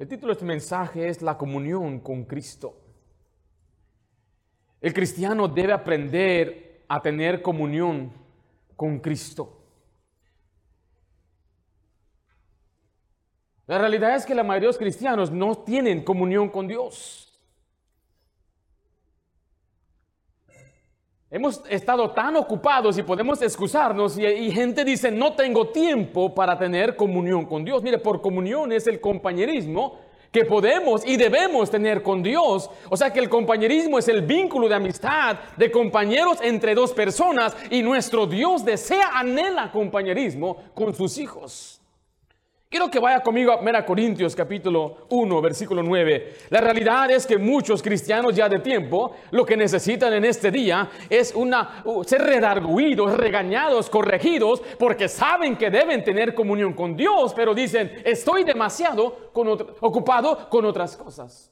El título de este mensaje es La comunión con Cristo. El cristiano debe aprender a tener comunión con Cristo. La realidad es que la mayoría de los cristianos no tienen comunión con Dios. Hemos estado tan ocupados y podemos excusarnos y, gente dice, no tengo tiempo para tener comunión con Dios. Mire, por comunión es el compañerismo que podemos y debemos tener con Dios. O sea que el compañerismo es el vínculo de amistad, de compañeros entre dos personas y nuestro Dios desea, anhela compañerismo con sus hijos. Quiero que vaya conmigo a 1 Corintios capítulo 1, versículo 9. La realidad es que muchos cristianos ya de tiempo lo que necesitan en este día es una, ser redarguidos, regañados, corregidos, porque saben que deben tener comunión con Dios, pero dicen, estoy demasiado ocupado con otras cosas.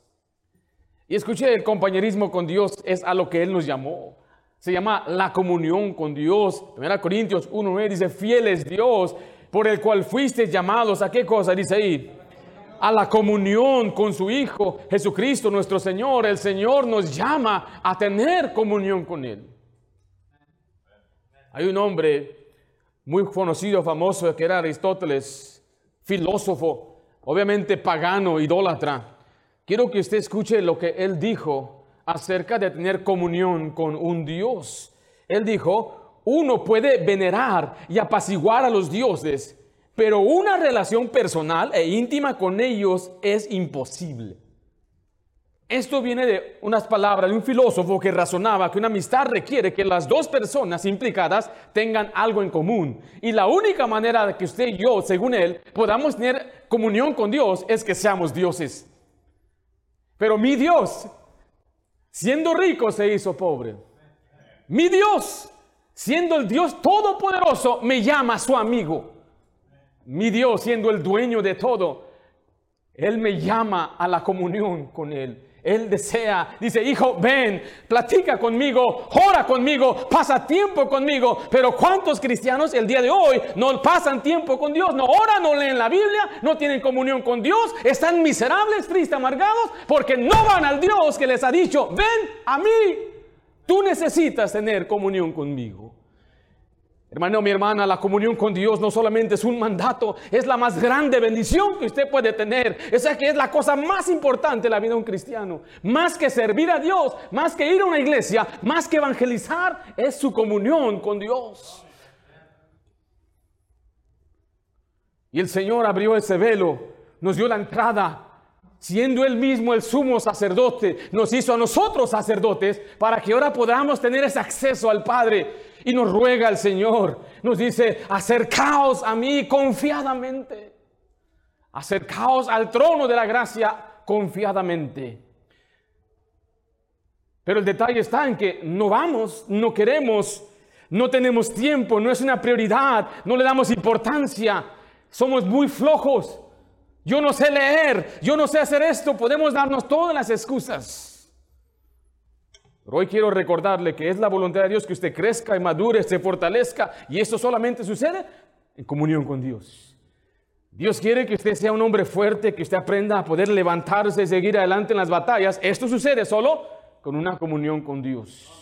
Y escuché, el compañerismo con Dios es a lo que Él nos llamó. Se llama la comunión con Dios. 1 Corintios 1, 9 dice, fiel es Dios por el cual fuiste llamados a qué cosa, dice ahí, a la comunión con su Hijo Jesucristo nuestro Señor. El Señor nos llama a tener comunión con Él. Hay un hombre muy conocido, famoso, que era Aristóteles, filósofo, obviamente pagano, idólatra. Quiero que usted escuche lo que él dijo acerca de tener comunión con un Dios. Él dijo, uno puede venerar y apaciguar a los dioses, pero una relación personal e íntima con ellos es imposible. Esto viene de unas palabras de un filósofo que razonaba que una amistad requiere que las dos personas implicadas tengan algo en común. Y la única manera de que usted y yo, según él, podamos tener comunión con Dios es que seamos dioses. Pero mi Dios, siendo rico, se hizo pobre. Mi Dios, siendo el Dios todopoderoso, me llama su amigo. Mi Dios, siendo el dueño de todo, Él me llama a la comunión con Él. Él desea, dice, hijo, ven, platica conmigo, ora conmigo, pasa tiempo conmigo. Pero ¿cuántos cristianos el día de hoy no pasan tiempo con Dios? No oran, no leen la Biblia, no tienen comunión con Dios, están miserables, tristes, amargados, porque no van al Dios que les ha dicho, ven a mí. Tú necesitas tener comunión conmigo. Hermano, mi hermana, la comunión con Dios no solamente es un mandato, es la más grande bendición que usted puede tener. Esa que es la cosa más importante de la vida de un cristiano. Más que servir a Dios, más que ir a una iglesia, más que evangelizar, es su comunión con Dios. Y el Señor abrió ese velo, nos dio la entrada siendo Él mismo el sumo sacerdote, nos hizo a nosotros sacerdotes para que ahora podamos tener ese acceso al Padre. Y nos ruega el Señor, nos dice, acercaos a mí confiadamente, acercaos al trono de la gracia confiadamente. Pero el detalle está en que no vamos, no queremos, no tenemos tiempo, no es una prioridad, no le damos importancia, somos muy flojos yo no sé leer, yo no sé hacer esto, podemos darnos todas las excusas. Pero hoy quiero recordarle que es la voluntad de Dios que usted crezca y madure, se fortalezca, y esto solamente sucede en comunión con Dios. Dios quiere que usted sea un hombre fuerte, que usted aprenda a poder levantarse y seguir adelante en las batallas. Esto sucede solo con una comunión con Dios.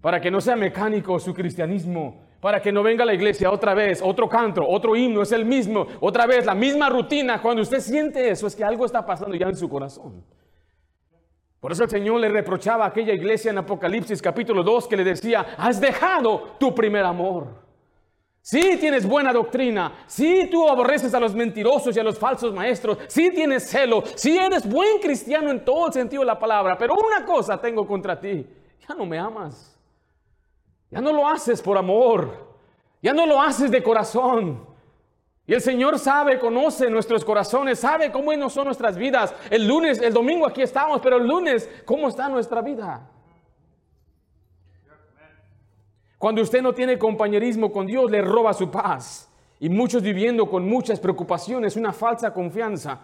Para que no sea mecánico su cristianismo, para que no venga a la iglesia otra vez, otro canto, otro himno, es el mismo, otra vez la misma rutina. Cuando usted siente eso, es que algo está pasando ya en su corazón. Por eso el Señor le reprochaba a aquella iglesia en Apocalipsis capítulo 2 que le decía, has dejado tu primer amor. Sí tienes buena doctrina, sí tú aborreces a los mentirosos y a los falsos maestros, sí tienes celo, sí eres buen cristiano en todo el sentido de la palabra, pero una cosa tengo contra ti, ya no me amas. Ya no lo haces por amor. Ya no lo haces de corazón. Y el Señor sabe, conoce nuestros corazones, sabe cómo son nuestras vidas. El lunes, el domingo aquí estamos, pero el lunes, ¿cómo está nuestra vida? Cuando usted no tiene compañerismo con Dios, le roba su paz. Y muchos viviendo con muchas preocupaciones, una falsa confianza.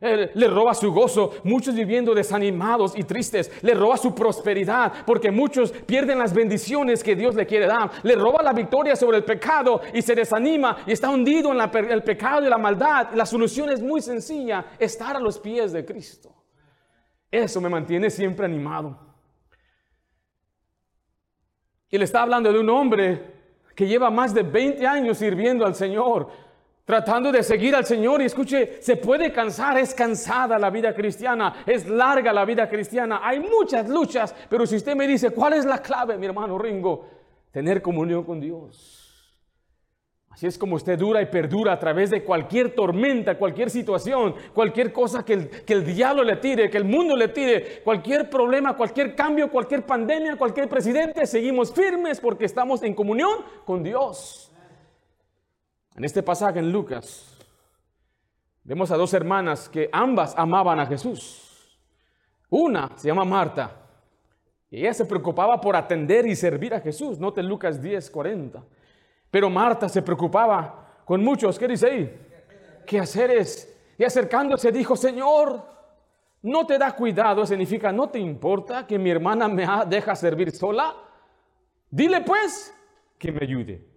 Le roba su gozo, muchos viviendo desanimados y tristes. Le roba su prosperidad, porque muchos pierden las bendiciones que Dios le quiere dar. Le roba la victoria sobre el pecado y se desanima y está hundido en el pecado y la maldad. La solución es muy sencilla, estar a los pies de Cristo. Eso me mantiene siempre animado. Y le está hablando de un hombre que lleva más de 20 años sirviendo al Señor tratando de seguir al Señor y escuche, se puede cansar, es cansada la vida cristiana, es larga la vida cristiana, hay muchas luchas, pero si usted me dice, ¿cuál es la clave, mi hermano Ringo? Tener comunión con Dios. Así es como usted dura y perdura a través de cualquier tormenta, cualquier situación, cualquier cosa que el, que el diablo le tire, que el mundo le tire, cualquier problema, cualquier cambio, cualquier pandemia, cualquier presidente, seguimos firmes porque estamos en comunión con Dios. En este pasaje en Lucas, vemos a dos hermanas que ambas amaban a Jesús. Una se llama Marta, y ella se preocupaba por atender y servir a Jesús. Note Lucas 10, 40. Pero Marta se preocupaba con muchos, ¿qué dice ahí? ¿Qué haceres? Y acercándose dijo, Señor, no te da cuidado, significa, no te importa que mi hermana me deja servir sola. Dile pues que me ayude.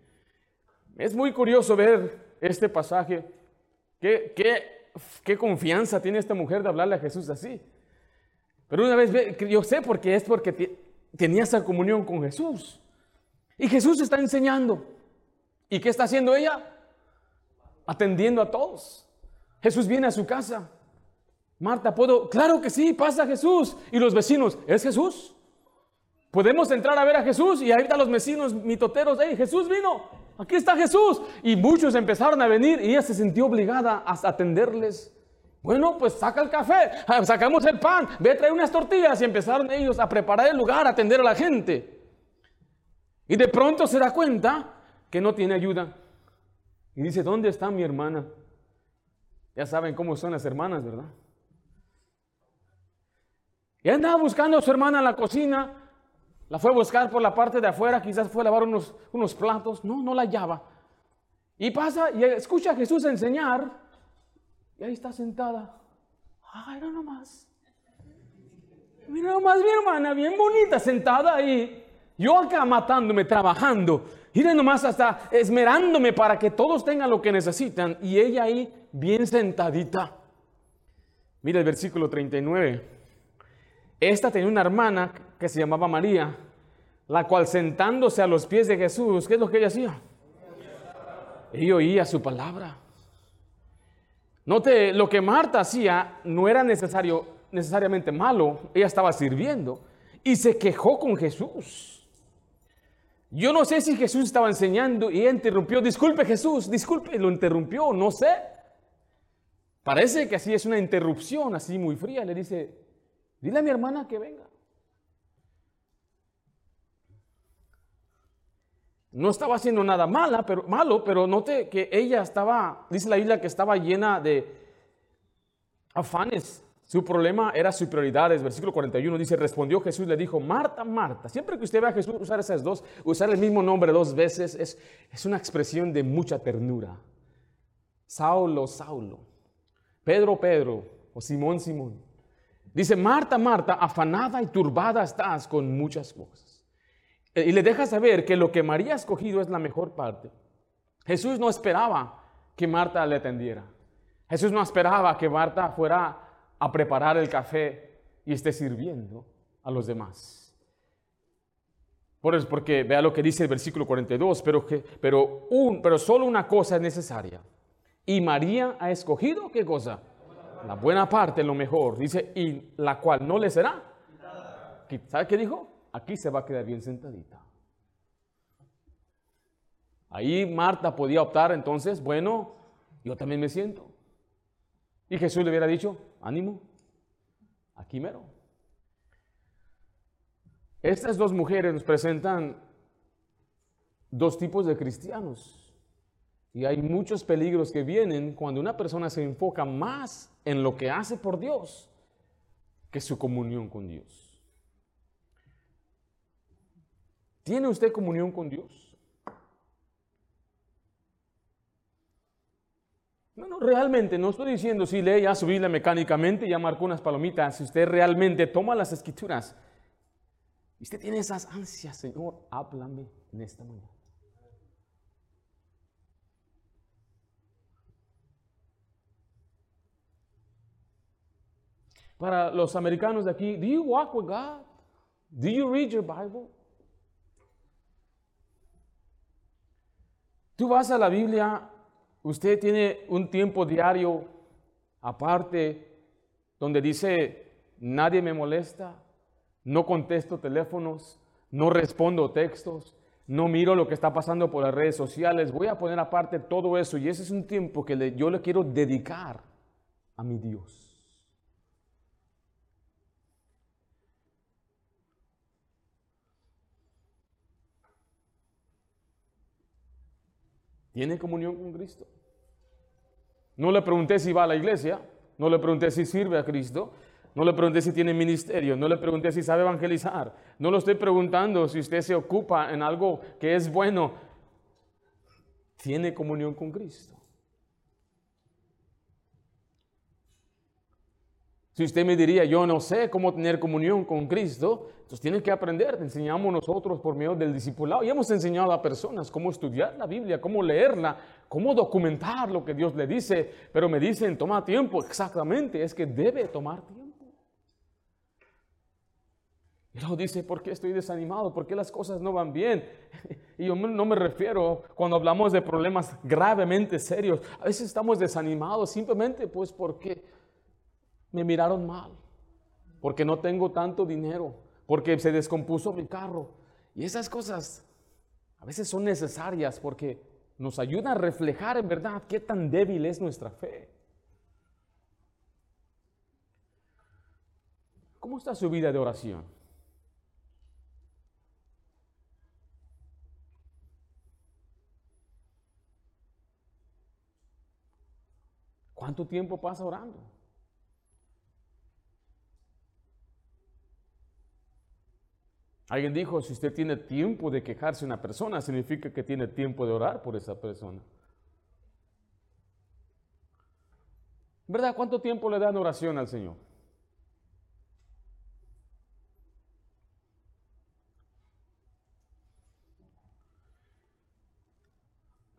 Es muy curioso ver este pasaje. ¿Qué, qué, confianza tiene esta mujer de hablarle a Jesús así? Pero una vez, yo sé por qué es porque tenía esa comunión con Jesús. Y Jesús está enseñando. ¿Y qué está haciendo ella? Atendiendo a todos. Jesús viene a su casa. Marta, ¿puedo? Claro que sí, pasa Jesús. Y los vecinos, ¿es Jesús? Podemos entrar a ver a Jesús y están los vecinos mitoteros, hey, Jesús vino aquí está Jesús. Y muchos empezaron a venir y ella se sintió obligada a atenderles. Bueno, pues saca el café, ah, sacamos el pan, ve a traer unas tortillas y empezaron ellos a preparar el lugar, a atender a la gente. Y de pronto se da cuenta que no tiene ayuda. Y dice, ¿dónde está mi hermana? Ya saben cómo son las hermanas, ¿verdad? Y andaba buscando a su hermana en la cocina la fue a buscar por la parte de afuera, quizás fue a lavar unos, unos platos. No, no la hallaba. Y pasa y escucha a Jesús enseñar. Y ahí está sentada. Ay, no nomás. Mira nomás mi hermana, bien bonita, sentada ahí. Yo acá matándome, trabajando. Miren nomás hasta esmerándome para que todos tengan lo que necesitan. Y ella ahí bien sentadita. Mira el versículo 39. Esta tenía una hermana que se llamaba María, la cual sentándose a los pies de Jesús, ¿qué es lo que ella hacía? Ella oía su palabra. Note, lo que Marta hacía no era necesario, necesariamente malo, ella estaba sirviendo y se quejó con Jesús. Yo no sé si Jesús estaba enseñando y ella interrumpió, disculpe Jesús, disculpe, lo interrumpió, no sé. Parece que así es una interrupción, así muy fría, le dice, Dile a mi hermana que venga. No estaba haciendo nada mala, pero, malo, pero note que ella estaba, dice la Biblia que estaba llena de afanes. Su problema era sus prioridades. Versículo 41 dice, respondió Jesús, le dijo, Marta, Marta. Siempre que usted vea a Jesús usar esas dos, usar el mismo nombre dos veces, es, es una expresión de mucha ternura. Saulo, Saulo. Pedro, Pedro. O Simón, Simón. Dice, Marta, Marta, afanada y turbada estás con muchas cosas. Y le deja saber que lo que María ha escogido es la mejor parte. Jesús no esperaba que Marta le atendiera. Jesús no esperaba que Marta fuera a preparar el café y esté sirviendo a los demás. Por eso, porque vea lo que dice el versículo 42, pero, que, pero, un, pero solo una cosa es necesaria. Y María ha escogido, ¿qué cosa? la buena parte, lo mejor, dice, y la cual no le será. ¿Sabe qué dijo? Aquí se va a quedar bien sentadita. Ahí Marta podía optar entonces, bueno, yo también me siento. Y Jesús le hubiera dicho, ánimo, aquí mero. Estas dos mujeres nos presentan dos tipos de cristianos. Y hay muchos peligros que vienen cuando una persona se enfoca más en lo que hace por Dios que su comunión con Dios. ¿Tiene usted comunión con Dios? No, no, realmente, no estoy diciendo si lee ya su Biblia mecánicamente ya marcó unas palomitas. Si usted realmente toma las escrituras, usted tiene esas ansias, Señor, háblame en esta mañana. Para los americanos de aquí, do you walk with God? Do you read your Bible? Tú vas a la Biblia, usted tiene un tiempo diario aparte donde dice, nadie me molesta, no contesto teléfonos, no respondo textos, no miro lo que está pasando por las redes sociales, voy a poner aparte todo eso y ese es un tiempo que yo le quiero dedicar a mi Dios. ¿Tiene comunión con Cristo? No le pregunté si va a la iglesia, no le pregunté si sirve a Cristo, no le pregunté si tiene ministerio, no le pregunté si sabe evangelizar, no le estoy preguntando si usted se ocupa en algo que es bueno. ¿Tiene comunión con Cristo? Si usted me diría, yo no sé cómo tener comunión con Cristo, entonces tiene que aprender. enseñamos nosotros por medio del discipulado y hemos enseñado a personas cómo estudiar la Biblia, cómo leerla, cómo documentar lo que Dios le dice. Pero me dicen, toma tiempo. Exactamente, es que debe tomar tiempo. Y luego dice, ¿por qué estoy desanimado? ¿Por qué las cosas no van bien? Y yo no me refiero cuando hablamos de problemas gravemente serios. A veces estamos desanimados simplemente pues porque me miraron mal, porque no tengo tanto dinero, porque se descompuso mi carro. Y esas cosas a veces son necesarias porque nos ayudan a reflejar en verdad qué tan débil es nuestra fe. ¿Cómo está su vida de oración? ¿Cuánto tiempo pasa orando? Alguien dijo, si usted tiene tiempo de quejarse de una persona, significa que tiene tiempo de orar por esa persona. ¿Verdad? ¿Cuánto tiempo le dan oración al Señor?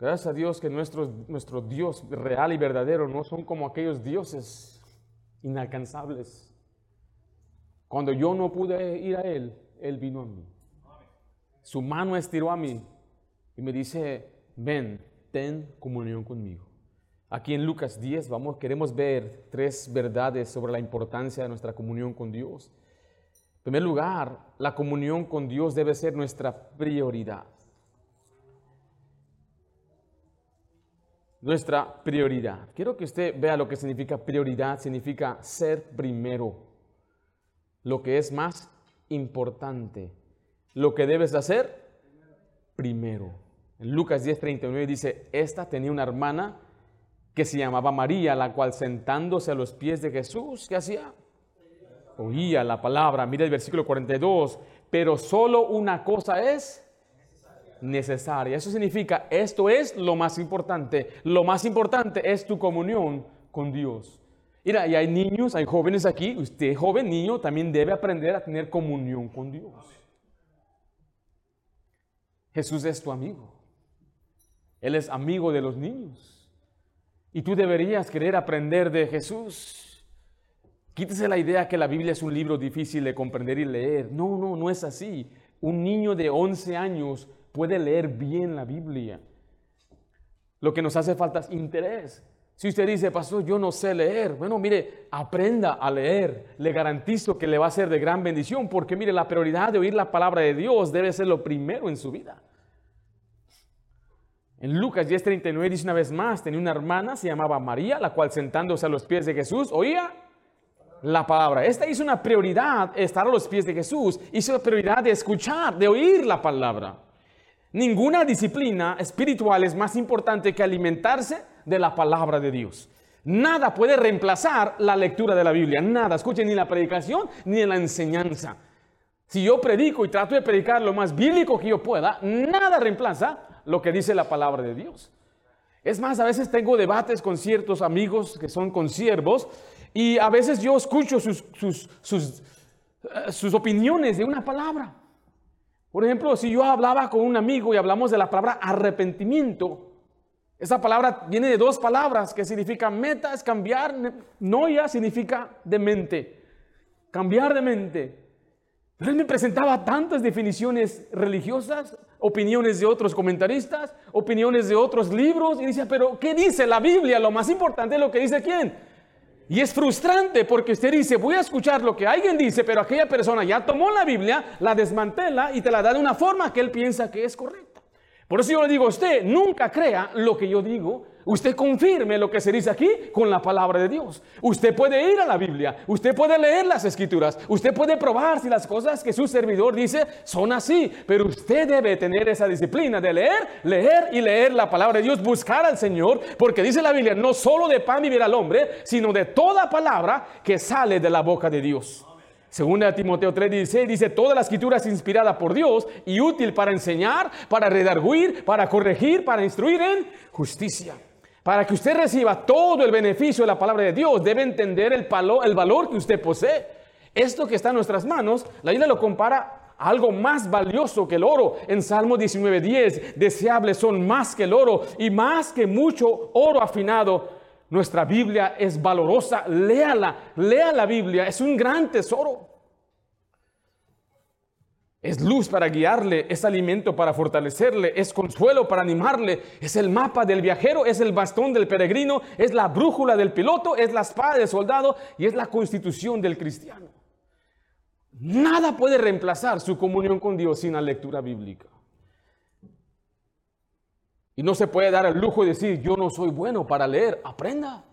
Gracias a Dios que nuestro, nuestro Dios real y verdadero no son como aquellos dioses inalcanzables. Cuando yo no pude ir a Él, él vino a mí. Su mano estiró a mí y me dice, ven, ten comunión conmigo. Aquí en Lucas 10 vamos, queremos ver tres verdades sobre la importancia de nuestra comunión con Dios. En primer lugar, la comunión con Dios debe ser nuestra prioridad. Nuestra prioridad. Quiero que usted vea lo que significa prioridad. Significa ser primero. Lo que es más importante. Lo que debes hacer primero. En Lucas 10:39 dice, esta tenía una hermana que se llamaba María, la cual sentándose a los pies de Jesús, ¿qué hacía? Oía la palabra. Mira el versículo 42, pero solo una cosa es necesaria. Eso significa, esto es lo más importante. Lo más importante es tu comunión con Dios. Mira, y hay niños, hay jóvenes aquí. Usted, joven niño, también debe aprender a tener comunión con Dios. Jesús es tu amigo. Él es amigo de los niños. Y tú deberías querer aprender de Jesús. Quítese la idea que la Biblia es un libro difícil de comprender y leer. No, no, no es así. Un niño de 11 años puede leer bien la Biblia. Lo que nos hace falta es interés. Si usted dice, pastor, yo no sé leer, bueno, mire, aprenda a leer. Le garantizo que le va a ser de gran bendición, porque mire, la prioridad de oír la palabra de Dios debe ser lo primero en su vida. En Lucas 10:39 dice una vez más, tenía una hermana, se llamaba María, la cual sentándose a los pies de Jesús, oía la palabra. Esta hizo una prioridad, estar a los pies de Jesús, hizo la prioridad de escuchar, de oír la palabra. Ninguna disciplina espiritual es más importante que alimentarse de la palabra de Dios. Nada puede reemplazar la lectura de la Biblia. Nada. Escuchen, ni la predicación ni la enseñanza. Si yo predico y trato de predicar lo más bíblico que yo pueda, nada reemplaza lo que dice la palabra de Dios. Es más, a veces tengo debates con ciertos amigos que son consiervos y a veces yo escucho sus, sus, sus, eh, sus opiniones de una palabra. Por ejemplo, si yo hablaba con un amigo y hablamos de la palabra arrepentimiento, esa palabra viene de dos palabras que significa meta, es cambiar, noia significa de mente, cambiar de mente. Pero él me presentaba tantas definiciones religiosas, opiniones de otros comentaristas, opiniones de otros libros, y decía, pero ¿qué dice la Biblia? Lo más importante es lo que dice quién. Y es frustrante porque usted dice, voy a escuchar lo que alguien dice, pero aquella persona ya tomó la Biblia, la desmantela y te la da de una forma que él piensa que es correcta. Por eso yo le digo a usted, nunca crea lo que yo digo, Usted confirme lo que se dice aquí con la palabra de Dios. Usted puede ir a la Biblia, usted puede leer las escrituras, usted puede probar si las cosas que su servidor dice son así, pero usted debe tener esa disciplina de leer, leer y leer la palabra de Dios, buscar al Señor, porque dice la Biblia, no solo de pan vivirá el hombre, sino de toda palabra que sale de la boca de Dios. Según Timoteo 3:16 dice, toda la escritura es inspirada por Dios y útil para enseñar, para redarguir, para corregir, para instruir en justicia. Para que usted reciba todo el beneficio de la palabra de Dios, debe entender el, el valor que usted posee. Esto que está en nuestras manos, la Biblia lo compara a algo más valioso que el oro. En Salmo 19:10, deseables son más que el oro y más que mucho oro afinado. Nuestra Biblia es valorosa, léala, lea la Biblia, es un gran tesoro. Es luz para guiarle, es alimento para fortalecerle, es consuelo para animarle, es el mapa del viajero, es el bastón del peregrino, es la brújula del piloto, es la espada del soldado y es la constitución del cristiano. Nada puede reemplazar su comunión con Dios sin la lectura bíblica. Y no se puede dar el lujo de decir, yo no soy bueno para leer, aprenda.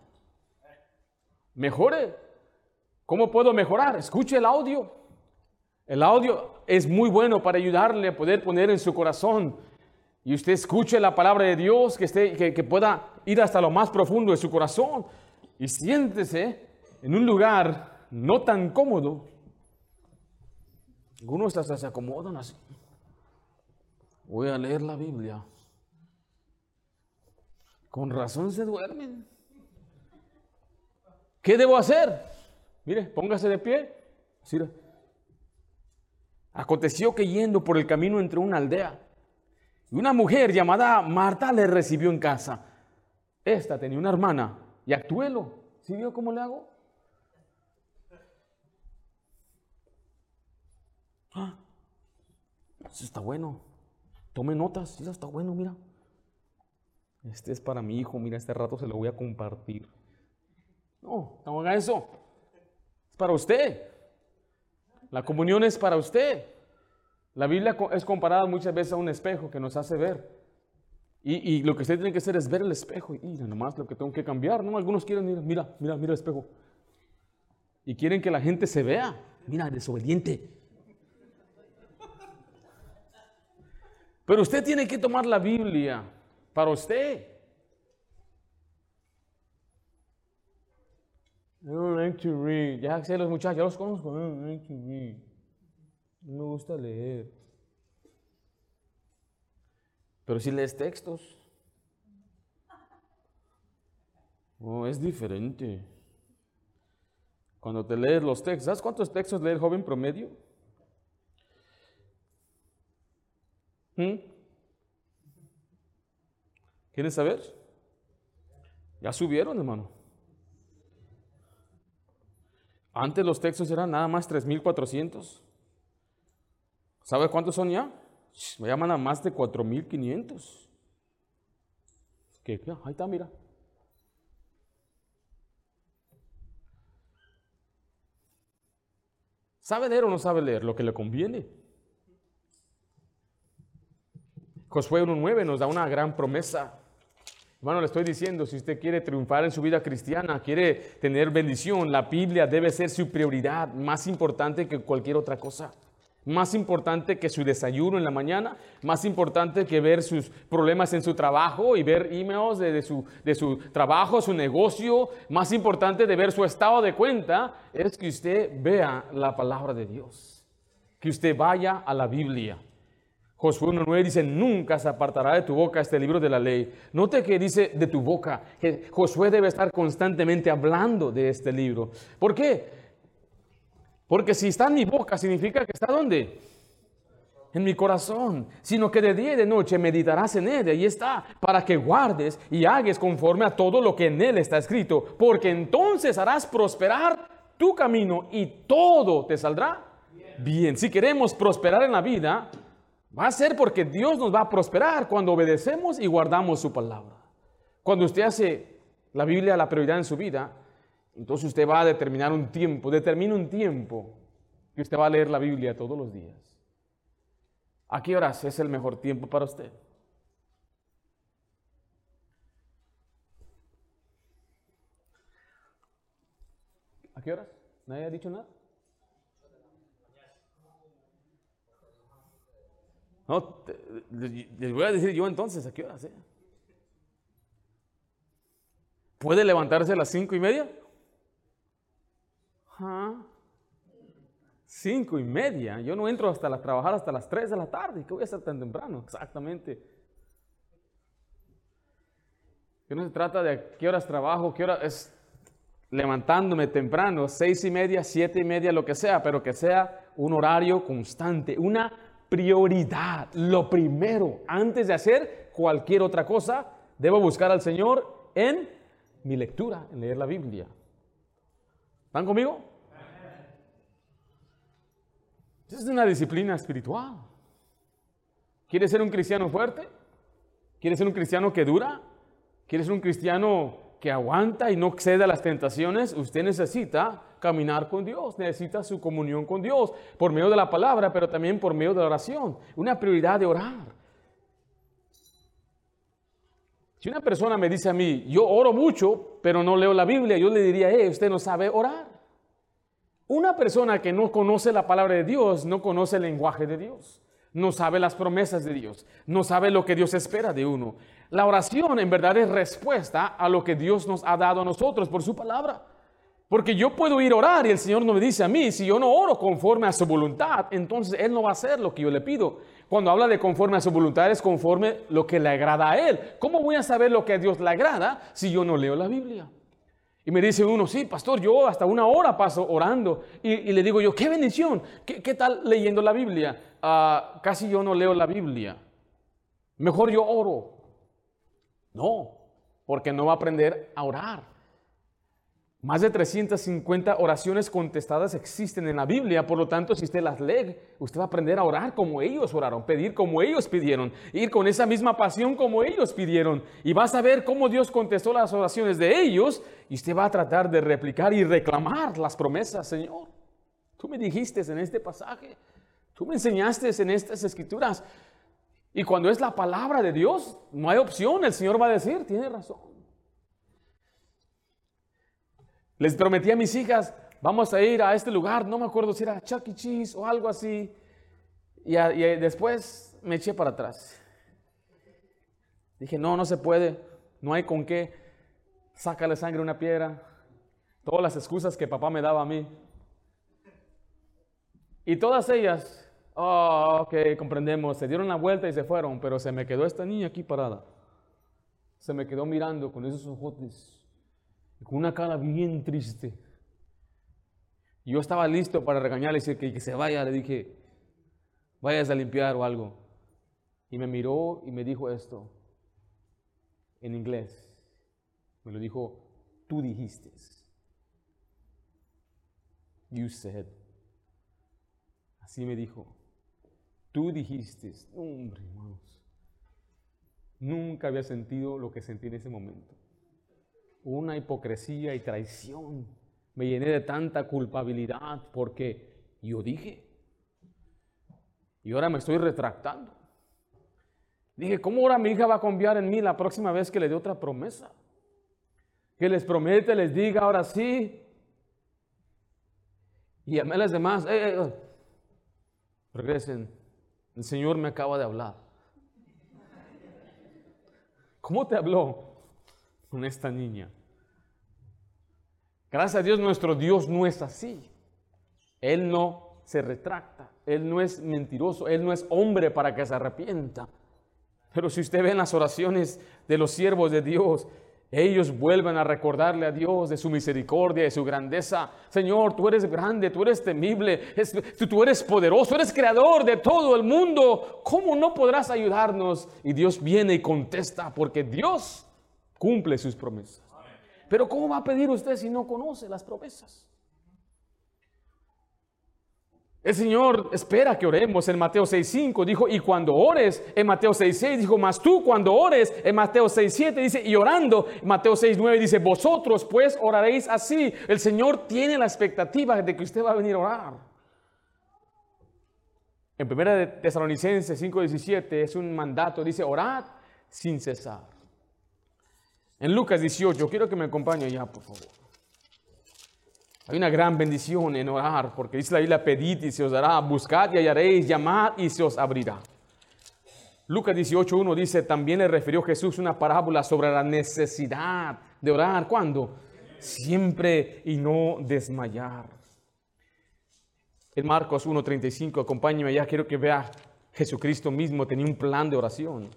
Mejore. ¿Cómo puedo mejorar? Escuche el audio. El audio es muy bueno para ayudarle a poder poner en su corazón y usted escuche la palabra de Dios, que, esté, que, pueda ir hasta lo más profundo de su corazón y siéntese en un lugar no tan cómodo. Algunos hasta se acomodan así. Voy a leer la Biblia. Con razón se duermen. ¿Qué debo hacer? Mire, póngase de pie. Aconteció que yendo por el camino entre una aldea, una mujer llamada Marta le recibió en casa. Esta tenía una hermana y actuélo. ¿Sí vio cómo le hago? Ah, eso está bueno. Tome notas, eso está bueno, mira. Este es para mi hijo, mira, este rato se lo voy a compartir. No, no haga eso. Es para usted. La comunión es para usted. La Biblia es comparada muchas veces a un espejo que nos hace ver. Y, lo que usted tiene que hacer es ver el espejo. Y nomás lo que tengo que cambiar, ¿no? Algunos quieren, mira, mira, mira, mira el espejo. Y quieren que la gente se vea. Mira, desobediente. Pero usted tiene que tomar la Biblia para usted. I don't like to read. Ya sé los muchachos, ya los conozco. I don't like to read. No me gusta leer. Pero si lees textos. Oh, es diferente. Cuando te lees los textos, ¿sabes cuántos textos lee el joven promedio? ¿Mm? ¿Quieres saber? Ya subieron, hermano. Antes los textos eran nada más 3.400. ¿Sabe cuántos son ya? Me llaman a más de 4.500. ¿Qué? Ahí está, mira. ¿Sabe leer o no sabe leer? Lo que le conviene. Josué 1.9 nos da una gran promesa. Hermano, le estoy diciendo, si usted quiere triunfar en su vida cristiana, quiere tener bendición, la Biblia debe ser su prioridad, más importante que cualquier otra cosa. Más importante que su desayuno en la mañana, más importante que ver sus problemas en su trabajo y ver emails de, su, de su trabajo, su negocio, más importante de ver su estado de cuenta, es que usted vea la palabra de Dios, que usted vaya a la Biblia. Josué 1.9 dice, nunca se apartará de tu boca este libro de la ley. Note que dice de tu boca, que Josué debe estar constantemente hablando de este libro. ¿Por qué? Porque si está en mi boca, significa que está ¿dónde? En mi corazón, sino que de día y de noche meditarás en él, ahí está, para que guardes y hagas conforme a todo lo que en él está escrito, porque entonces harás prosperar tu camino y todo te saldrá bien. Si queremos prosperar en la vida, Va a ser porque Dios nos va a prosperar cuando obedecemos y guardamos su palabra. Cuando usted hace la Biblia la prioridad en su vida, entonces usted va a determinar un tiempo, determina un tiempo que usted va a leer la Biblia todos los días. ¿A qué horas es el mejor tiempo para usted? ¿A qué horas? ¿Nadie ha dicho nada? No, les voy a decir yo entonces, ¿a qué hora? Eh? ¿Puede levantarse a las cinco y media? Cinco y media. Yo no entro hasta la, trabajar hasta las tres de la tarde. ¿Qué voy a hacer tan temprano? Exactamente. Que no se trata de qué horas trabajo, qué hora es levantándome temprano, seis y media, siete y media, lo que sea, pero que sea un horario constante, una prioridad, lo primero, antes de hacer cualquier otra cosa, debo buscar al Señor en mi lectura, en leer la Biblia. ¿Están conmigo? Es una disciplina espiritual. ¿Quieres ser un cristiano fuerte? ¿Quieres ser un cristiano que dura? ¿Quieres ser un cristiano que aguanta y no cede a las tentaciones? Usted necesita caminar con Dios, necesita su comunión con Dios por medio de la palabra, pero también por medio de la oración. Una prioridad de orar. Si una persona me dice a mí, yo oro mucho, pero no leo la Biblia, yo le diría, eh, usted no sabe orar. Una persona que no conoce la palabra de Dios, no conoce el lenguaje de Dios, no sabe las promesas de Dios, no sabe lo que Dios espera de uno. La oración en verdad es respuesta a lo que Dios nos ha dado a nosotros por su palabra. Porque yo puedo ir a orar y el Señor no me dice a mí, si yo no oro conforme a su voluntad, entonces Él no va a hacer lo que yo le pido. Cuando habla de conforme a su voluntad es conforme lo que le agrada a Él. ¿Cómo voy a saber lo que a Dios le agrada si yo no leo la Biblia? Y me dice uno, sí, pastor, yo hasta una hora paso orando. Y, le digo yo, qué bendición, ¿qué, tal leyendo la Biblia? Ah, casi yo no leo la Biblia. Mejor yo oro. No, porque no va a aprender a orar. Más de 350 oraciones contestadas existen en la Biblia, por lo tanto, si usted las lee, usted va a aprender a orar como ellos oraron, pedir como ellos pidieron, ir con esa misma pasión como ellos pidieron, y va a saber cómo Dios contestó las oraciones de ellos, y usted va a tratar de replicar y reclamar las promesas, Señor. Tú me dijiste en este pasaje, tú me enseñaste en estas escrituras, y cuando es la palabra de Dios, no hay opción, el Señor va a decir, tiene razón. Les prometí a mis hijas, vamos a ir a este lugar, no me acuerdo si era Chuck E. Cheese o algo así. Y, después me eché para atrás. Dije, no, no se puede, no hay con qué. Sácale sangre una piedra. Todas las excusas que papá me daba a mí. Y todas ellas, oh, ok, comprendemos, se dieron la vuelta y se fueron, pero se me quedó esta niña aquí parada. Se me quedó mirando con esos con una cara bien triste. Yo estaba listo para regañarle y decir que, que se vaya. Le dije, vayas a limpiar o algo. Y me miró y me dijo esto en inglés. Me lo dijo, tú dijiste. You said. Así me dijo. Tú dijiste. Hombre, hermanos. Nunca había sentido lo que sentí en ese momento una hipocresía y traición. Me llené de tanta culpabilidad porque yo dije. Y ahora me estoy retractando. Dije, ¿cómo ahora mi hija va a confiar en mí la próxima vez que le dé otra promesa? Que les promete, les diga ahora sí. Y a las demás, eh, eh, regresen. El Señor me acaba de hablar. ¿Cómo te habló? Con esta niña. Gracias a Dios nuestro Dios no es así. Él no se retracta. Él no es mentiroso, Él no es hombre para que se arrepienta. Pero si usted ve en las oraciones de los siervos de Dios, ellos vuelven a recordarle a Dios de su misericordia, de su grandeza. Señor, tú eres grande, tú eres temible, tú eres poderoso, eres creador de todo el mundo. ¿Cómo no podrás ayudarnos? Y Dios viene y contesta, porque Dios cumple sus promesas. Pero ¿cómo va a pedir usted si no conoce las promesas? El Señor espera que oremos en Mateo 6.5, dijo, y cuando ores, en Mateo 6.6, dijo, más tú cuando ores, en Mateo 6.7, dice, y orando, Mateo 6.9, dice, vosotros pues oraréis así. El Señor tiene la expectativa de que usted va a venir a orar. En 1 Tesalonicenses 5.17 es un mandato, dice, orad sin cesar. En Lucas 18, quiero que me acompañe ya, por favor. Hay una gran bendición en orar, porque dice la Biblia, pedid y se os dará, buscad y hallaréis, llamad y se os abrirá. Lucas 18.1 dice, también le refirió Jesús una parábola sobre la necesidad de orar. ¿Cuándo? Siempre y no desmayar. En Marcos 1.35, acompáñeme ya, quiero que vea, Jesucristo mismo tenía un plan de oración.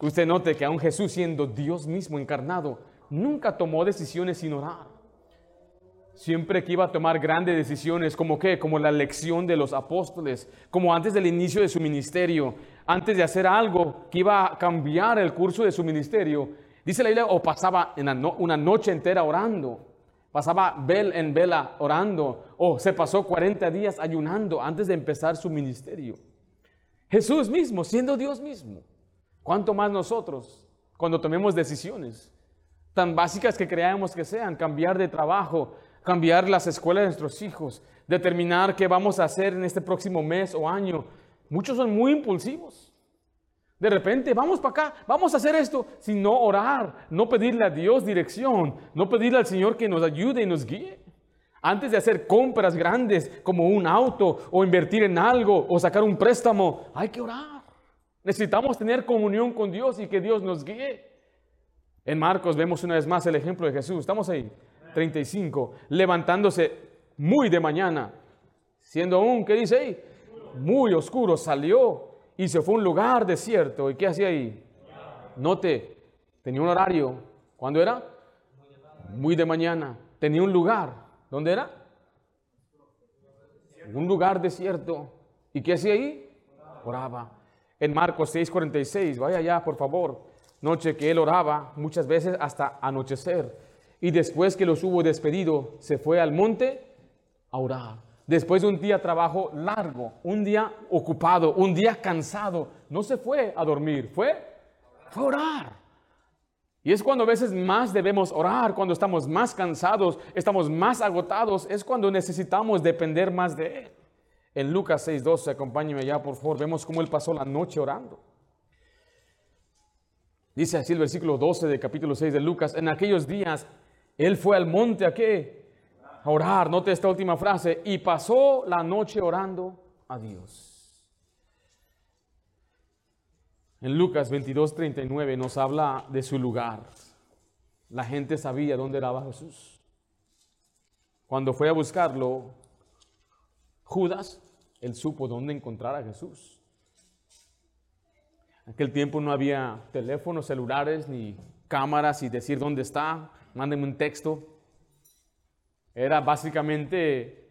Usted note que aun Jesús siendo Dios mismo encarnado, nunca tomó decisiones sin orar. Siempre que iba a tomar grandes decisiones, como qué, como la elección de los apóstoles, como antes del inicio de su ministerio, antes de hacer algo que iba a cambiar el curso de su ministerio, dice la Biblia, o pasaba una noche entera orando, pasaba bel en vela orando, o se pasó 40 días ayunando antes de empezar su ministerio. Jesús mismo, siendo Dios mismo, ¿cuánto más nosotros cuando tomemos decisiones? tan básicas que creamos que sean, cambiar de trabajo, cambiar las escuelas de nuestros hijos, determinar qué vamos a hacer en este próximo mes o año. Muchos son muy impulsivos. De repente, vamos para acá, vamos a hacer esto, sin orar, no pedirle a Dios dirección, no pedirle al Señor que nos ayude y nos guíe. Antes de hacer compras grandes como un auto o invertir en algo o sacar un préstamo, hay que orar. Necesitamos tener comunión con Dios y que Dios nos guíe. En Marcos vemos una vez más el ejemplo de Jesús. ¿Estamos ahí? 35, levantándose muy de mañana, siendo aún, ¿qué dice ahí? Muy oscuro, salió y se fue a un lugar desierto. ¿Y qué hacía ahí? Note, tenía un horario. ¿Cuándo era? Muy de mañana. Tenía un lugar. ¿Dónde era? Un lugar desierto. ¿Y qué hacía ahí? Oraba. En Marcos 6:46, vaya allá, por favor. Noche que él oraba muchas veces hasta anochecer y después que los hubo despedido, se fue al monte a orar. Después de un día trabajo largo, un día ocupado, un día cansado, no se fue a dormir, fue, fue a orar. Y es cuando a veces más debemos orar, cuando estamos más cansados, estamos más agotados, es cuando necesitamos depender más de Él. En Lucas 6:12, acompáñeme ya por favor, vemos cómo Él pasó la noche orando. Dice así el versículo 12 del capítulo 6 de Lucas, en aquellos días él fue al monte a qué? Orar. Note esta última frase. Y pasó la noche orando a Dios. En Lucas 22, 39 nos habla de su lugar. La gente sabía dónde era Jesús. Cuando fue a buscarlo, Judas, él supo dónde encontrar a Jesús. Aquel tiempo no había teléfonos celulares ni cámaras y decir dónde está mándenme un texto. Era básicamente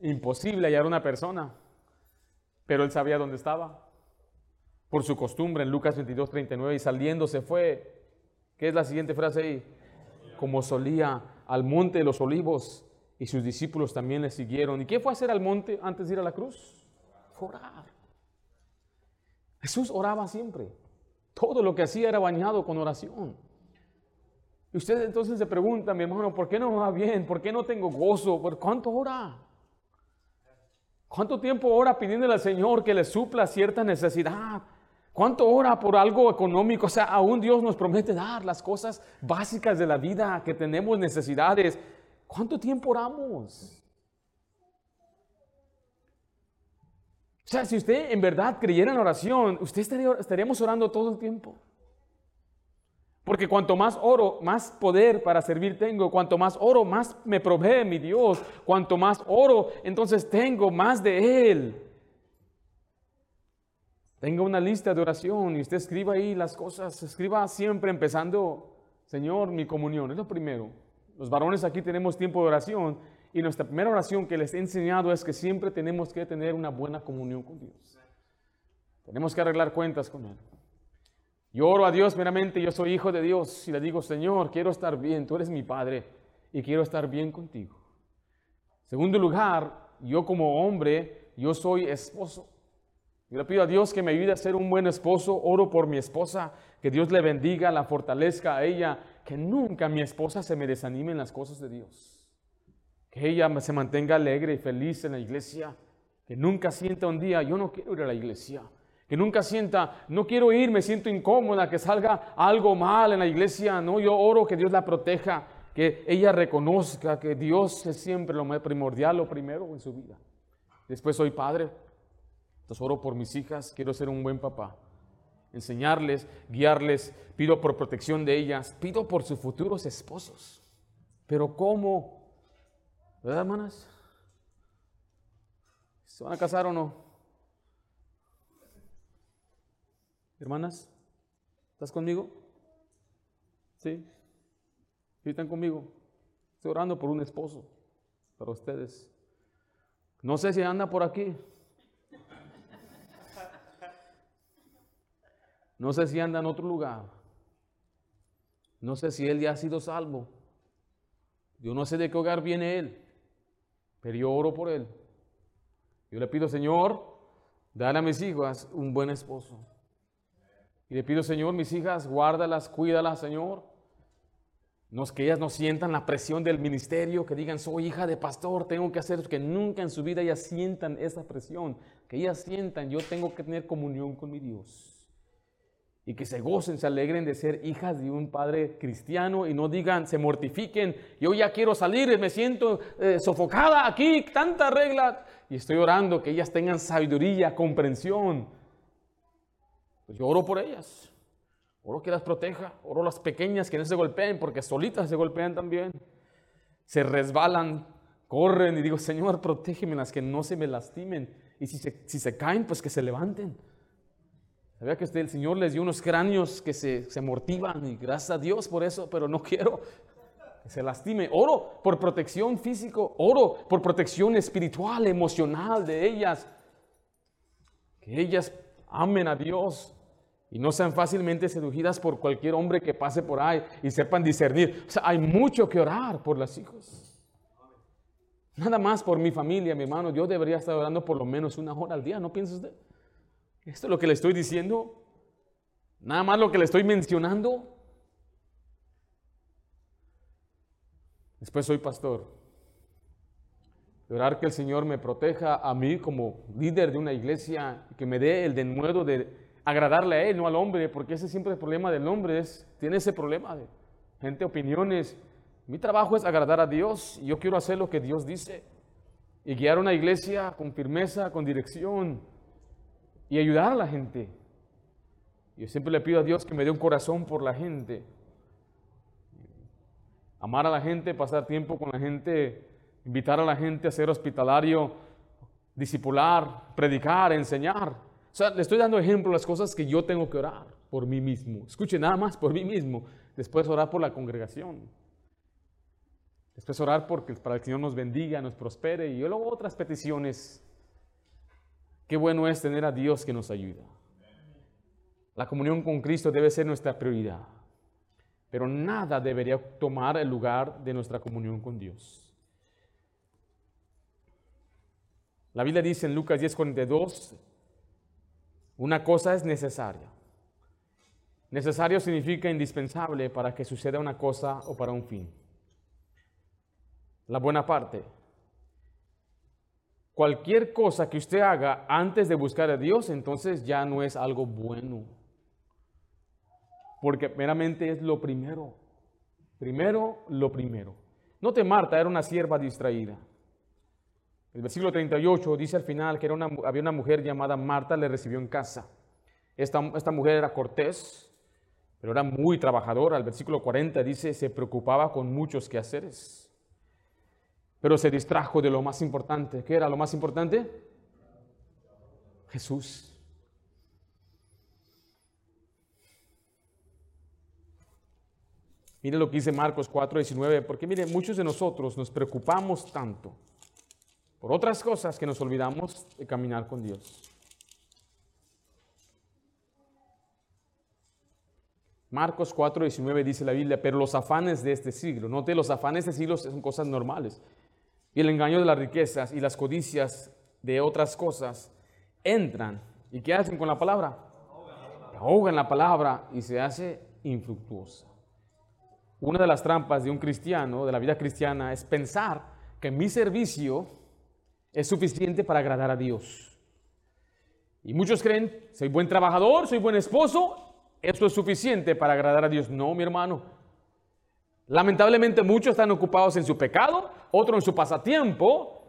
imposible hallar una persona, pero él sabía dónde estaba. Por su costumbre, en Lucas 22, 39, y saliendo se fue. ¿Qué es la siguiente frase ahí? Como solía al monte de los olivos, y sus discípulos también le siguieron. ¿Y qué fue a hacer al monte antes de ir a la cruz? orar. Jesús oraba siempre. Todo lo que hacía era bañado con oración. Y usted entonces se pregunta, mi hermano, ¿por qué no va bien? ¿Por qué no tengo gozo? ¿Por cuánto ora? ¿Cuánto tiempo ora pidiéndole al Señor que le supla cierta necesidad? ¿Cuánto ora por algo económico? O sea, aún Dios nos promete dar las cosas básicas de la vida que tenemos necesidades. ¿Cuánto tiempo oramos? O sea, si usted en verdad creyera en oración, usted estaría, estaríamos orando todo el tiempo. Porque cuanto más oro, más poder para servir tengo. Cuanto más oro, más me provee mi Dios. Cuanto más oro, entonces tengo más de Él. Tenga una lista de oración y usted escriba ahí las cosas. Escriba siempre empezando, Señor, mi comunión. Es lo primero. Los varones aquí tenemos tiempo de oración y nuestra primera oración que les he enseñado es que siempre tenemos que tener una buena comunión con Dios. Tenemos que arreglar cuentas con Él. Yo oro a Dios meramente, yo soy hijo de Dios y le digo, Señor, quiero estar bien, tú eres mi Padre y quiero estar bien contigo. Segundo lugar, yo como hombre, yo soy esposo. Yo le pido a Dios que me ayude a ser un buen esposo, oro por mi esposa, que Dios le bendiga, la fortalezca a ella, que nunca mi esposa se me desanime en las cosas de Dios. Que ella se mantenga alegre y feliz en la iglesia, que nunca sienta un día, yo no quiero ir a la iglesia que nunca sienta, no quiero ir, me siento incómoda, que salga algo mal en la iglesia. No, yo oro que Dios la proteja, que ella reconozca que Dios es siempre lo más primordial, lo primero en su vida. Después soy padre, entonces oro por mis hijas, quiero ser un buen papá. Enseñarles, guiarles, pido por protección de ellas, pido por sus futuros esposos. Pero ¿cómo? ¿Verdad, hermanas? ¿Se van a casar o no? Hermanas, ¿estás conmigo? ¿Sí? ¿Sí están conmigo? Estoy orando por un esposo para ustedes. No sé si anda por aquí. No sé si anda en otro lugar. No sé si él ya ha sido salvo. Yo no sé de qué hogar viene él, pero yo oro por él. Yo le pido, Señor, dale a mis hijas un buen esposo. Y le pido, Señor, mis hijas, guárdalas, cuídalas, Señor. No, que ellas no sientan la presión del ministerio, que digan, soy hija de pastor, tengo que hacer, que nunca en su vida ellas sientan esa presión, que ellas sientan, yo tengo que tener comunión con mi Dios. Y que se gocen, se alegren de ser hijas de un padre cristiano y no digan, se mortifiquen, yo ya quiero salir, me siento eh, sofocada aquí, tanta regla. Y estoy orando que ellas tengan sabiduría, comprensión pues yo oro por ellas. Oro que las proteja. Oro las pequeñas que no se golpeen porque solitas se golpean también. Se resbalan, corren y digo, Señor, protégeme las que no se me lastimen. Y si se, si se caen, pues que se levanten. Sabía que el Señor les dio unos cráneos que se, se amortivan y gracias a Dios por eso, pero no quiero que se lastime. Oro por protección físico, oro por protección espiritual, emocional de ellas. Que ellas amen a Dios y no sean fácilmente seducidas por cualquier hombre que pase por ahí y sepan discernir. O sea, hay mucho que orar por las hijos. Nada más por mi familia, mi hermano. Yo debería estar orando por lo menos una hora al día, ¿no piensa usted? Esto es lo que le estoy diciendo. Nada más lo que le estoy mencionando. Después soy pastor orar que el Señor me proteja a mí como líder de una iglesia, que me dé el denuedo de agradarle a Él, no al hombre, porque ese siempre es el problema del hombre, es, tiene ese problema de gente, opiniones. Mi trabajo es agradar a Dios y yo quiero hacer lo que Dios dice y guiar una iglesia con firmeza, con dirección y ayudar a la gente. Yo siempre le pido a Dios que me dé un corazón por la gente. Amar a la gente, pasar tiempo con la gente, invitar a la gente a ser hospitalario, discipular, predicar, enseñar. O sea, le estoy dando ejemplo las cosas que yo tengo que orar por mí mismo. Escuche nada más por mí mismo. Después orar por la congregación. Después orar porque, para que el Señor nos bendiga, nos prospere. Y luego otras peticiones. Qué bueno es tener a Dios que nos ayuda. La comunión con Cristo debe ser nuestra prioridad. Pero nada debería tomar el lugar de nuestra comunión con Dios. La Biblia dice en Lucas 10:42, una cosa es necesaria. Necesario significa indispensable para que suceda una cosa o para un fin. La buena parte. Cualquier cosa que usted haga antes de buscar a Dios, entonces ya no es algo bueno. Porque meramente es lo primero. Primero, lo primero. No te Marta era una sierva distraída. El versículo 38 dice al final que era una, había una mujer llamada Marta, le recibió en casa. Esta, esta mujer era cortés, pero era muy trabajador. Al versículo 40 dice, se preocupaba con muchos quehaceres, pero se distrajo de lo más importante. ¿Qué era lo más importante? Jesús. Mire lo que dice Marcos 4:19, porque mire, muchos de nosotros nos preocupamos tanto por otras cosas que nos olvidamos de caminar con Dios. Marcos 4:19 dice la Biblia, pero los afanes de este siglo, note, los afanes de este siglo son cosas normales, y el engaño de las riquezas y las codicias de otras cosas entran. ¿Y qué hacen con la palabra? Ahogan la palabra y se hace infructuosa. Una de las trampas de un cristiano, de la vida cristiana, es pensar que mi servicio es suficiente para agradar a Dios. Y muchos creen, soy buen trabajador, soy buen esposo, eso es suficiente para agradar a Dios. No, mi hermano. Lamentablemente muchos están ocupados en su pecado, otros en su pasatiempo,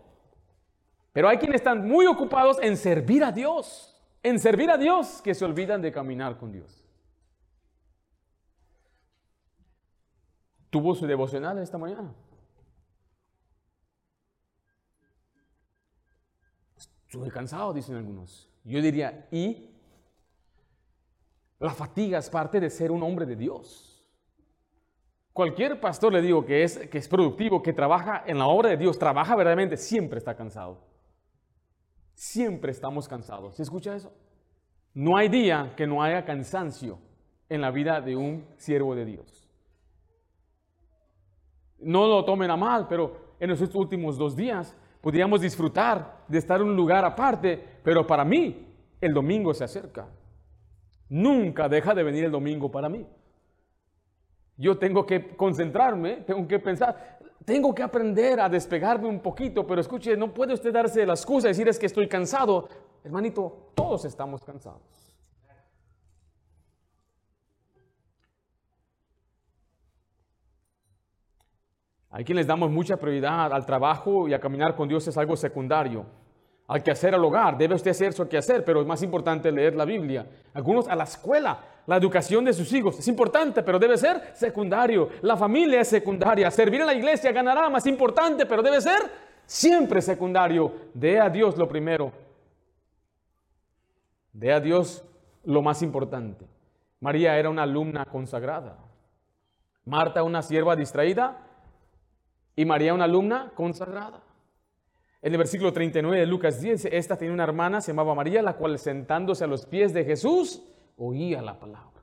pero hay quienes están muy ocupados en servir a Dios, en servir a Dios, que se olvidan de caminar con Dios. tuvo su devocional esta mañana. Estuve cansado, dicen algunos. Yo diría, ¿y? La fatiga es parte de ser un hombre de Dios. Cualquier pastor le digo que es, que es productivo, que trabaja en la obra de Dios, trabaja verdaderamente, siempre está cansado. Siempre estamos cansados. ¿Se escucha eso? No hay día que no haya cansancio en la vida de un siervo de Dios no lo tomen a mal, pero en estos últimos dos días podríamos disfrutar de estar en un lugar aparte, pero para mí el domingo se acerca. Nunca deja de venir el domingo para mí. Yo tengo que concentrarme, tengo que pensar, tengo que aprender a despegarme un poquito, pero escuche, no puede usted darse la excusa de decir es que estoy cansado. Hermanito, todos estamos cansados. Hay quienes damos mucha prioridad al trabajo y a caminar con Dios es algo secundario. Al quehacer al hogar, debe usted hacer su quehacer, pero es más importante leer la Biblia. Algunos a la escuela, la educación de sus hijos es importante, pero debe ser secundario. La familia es secundaria. Servir en la iglesia ganará más importante, pero debe ser siempre secundario. Dé a Dios lo primero. Dé a Dios lo más importante. María era una alumna consagrada. Marta, una sierva distraída y María una alumna consagrada. En el versículo 39 de Lucas 10, esta tenía una hermana, se llamaba María, la cual sentándose a los pies de Jesús, oía la palabra.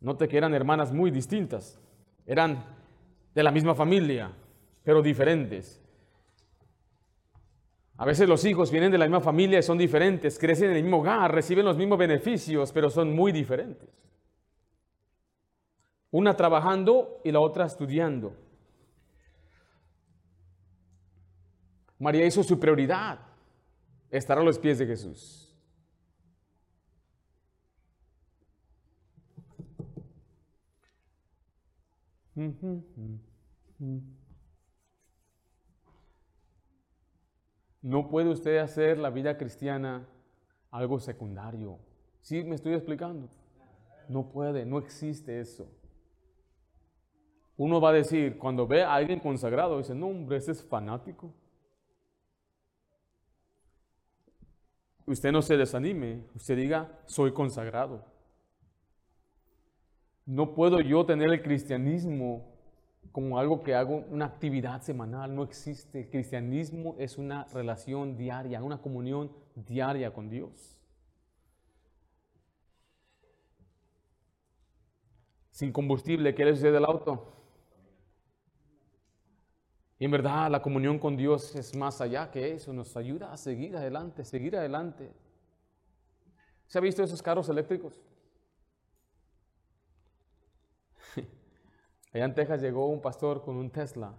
Note que eran hermanas muy distintas, eran de la misma familia, pero diferentes. A veces los hijos vienen de la misma familia y son diferentes, crecen en el mismo hogar, reciben los mismos beneficios, pero son muy diferentes. Una trabajando y la otra estudiando. María hizo su prioridad, estar a los pies de Jesús. No puede usted hacer la vida cristiana algo secundario. ¿Sí me estoy explicando? No puede, no existe eso. Uno va a decir, cuando ve a alguien consagrado, dice, no, hombre, ese es fanático. usted no se desanime, usted diga, soy consagrado. No puedo yo tener el cristianismo como algo que hago, una actividad semanal, no existe. El cristianismo es una relación diaria, una comunión diaria con Dios. Sin combustible, ¿qué le sucede al auto? Y en verdad la comunión con Dios es más allá que eso, nos ayuda a seguir adelante, seguir adelante. ¿Se ha visto esos carros eléctricos? Allá en Texas llegó un pastor con un Tesla.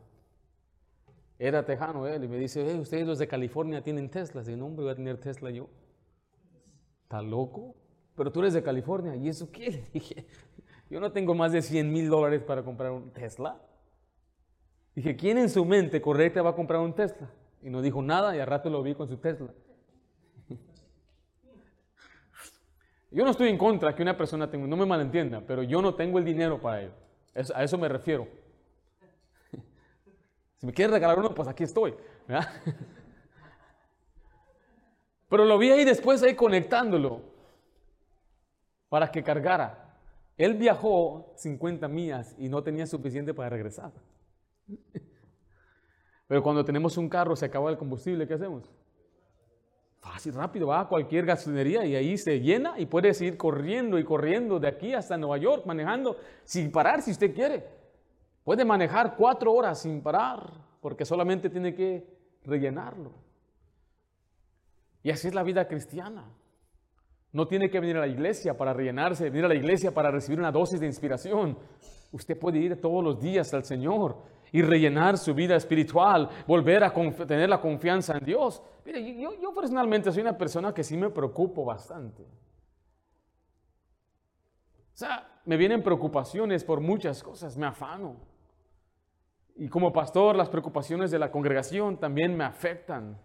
Era tejano él y me dice, ustedes los de California tienen Tesla. Digo, no, hombre, voy a tener Tesla yo. ¿Está loco? Pero tú eres de California. ¿Y eso qué? Le dije, yo no tengo más de 100 mil dólares para comprar un Tesla. Dije, ¿quién en su mente correcta va a comprar un Tesla? Y no dijo nada y al rato lo vi con su Tesla. Yo no estoy en contra que una persona tenga, no me malentienda, pero yo no tengo el dinero para ello. A eso me refiero. Si me quiere regalar uno, pues aquí estoy. Pero lo vi ahí después, ahí conectándolo, para que cargara. Él viajó 50 millas y no tenía suficiente para regresar. Pero cuando tenemos un carro, se acaba el combustible, ¿qué hacemos? Fácil, rápido, va a cualquier gasolinería y ahí se llena y puedes ir corriendo y corriendo de aquí hasta Nueva York, manejando sin parar si usted quiere. Puede manejar cuatro horas sin parar, porque solamente tiene que rellenarlo. Y así es la vida cristiana. No tiene que venir a la iglesia para rellenarse, venir a la iglesia para recibir una dosis de inspiración. Usted puede ir todos los días al Señor y rellenar su vida espiritual, volver a tener la confianza en Dios. Mire, yo, personalmente soy una persona que sí me preocupo bastante. O sea, me vienen preocupaciones por muchas cosas, me afano. Y como pastor, las preocupaciones de la congregación también me afectan.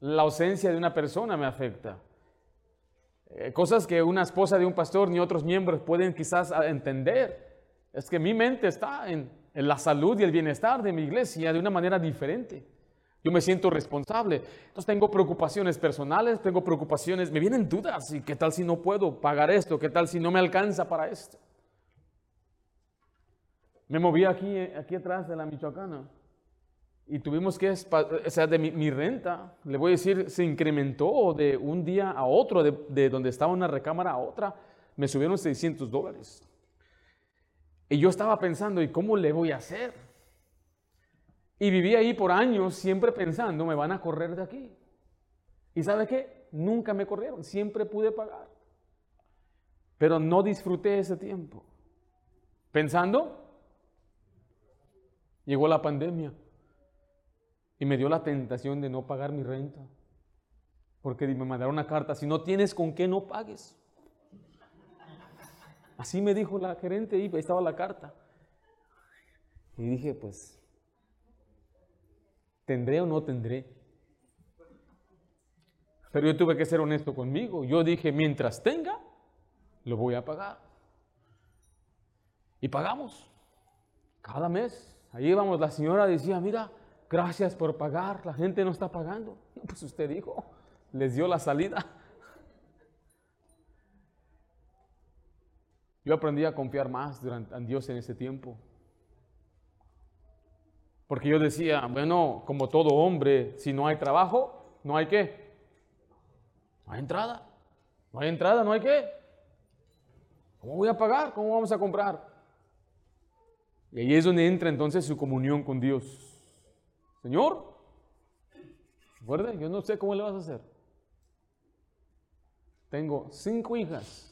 La ausencia de una persona me afecta. Eh, cosas que una esposa de un pastor ni otros miembros pueden quizás entender. Es que mi mente está en, la salud y el bienestar de mi iglesia de una manera diferente. Yo me siento responsable. Entonces tengo preocupaciones personales, tengo preocupaciones, me vienen dudas. ¿Y qué tal si no puedo pagar esto? ¿Qué tal si no me alcanza para esto? Me moví aquí, aquí atrás de la Michoacana y tuvimos que, o sea, de mi, renta, le voy a decir, se incrementó de un día a otro, de, de donde estaba una recámara a otra, me subieron 600 dólares. Y yo estaba pensando, ¿y cómo le voy a hacer? Y viví ahí por años siempre pensando, me van a correr de aquí. ¿Y sabe qué? Nunca me corrieron, siempre pude pagar. Pero no disfruté ese tiempo. Pensando, Llegó la pandemia y me dio la tentación de no pagar mi renta. Porque me mandaron una carta, si no tienes con qué no pagues. Así me dijo la gerente y ahí estaba la carta. Y dije, pues, ¿tendré o no tendré? Pero yo tuve que ser honesto conmigo. Yo dije, mientras tenga, lo voy a pagar. Y pagamos cada mes. Ahí íbamos, la señora decía, mira, gracias por pagar, la gente no está pagando. Pues usted dijo, les dio la salida. Yo aprendí a confiar más durante, en Dios en ese tiempo. Porque yo decía, bueno, como todo hombre, si no hay trabajo, no hay qué. No hay entrada. No hay entrada, no hay qué. ¿Cómo voy a pagar? ¿Cómo vamos a comprar? Y ahí es donde entra entonces su comunión con Dios. Señor, recuerda, yo no sé cómo le vas a hacer. Tengo cinco hijas.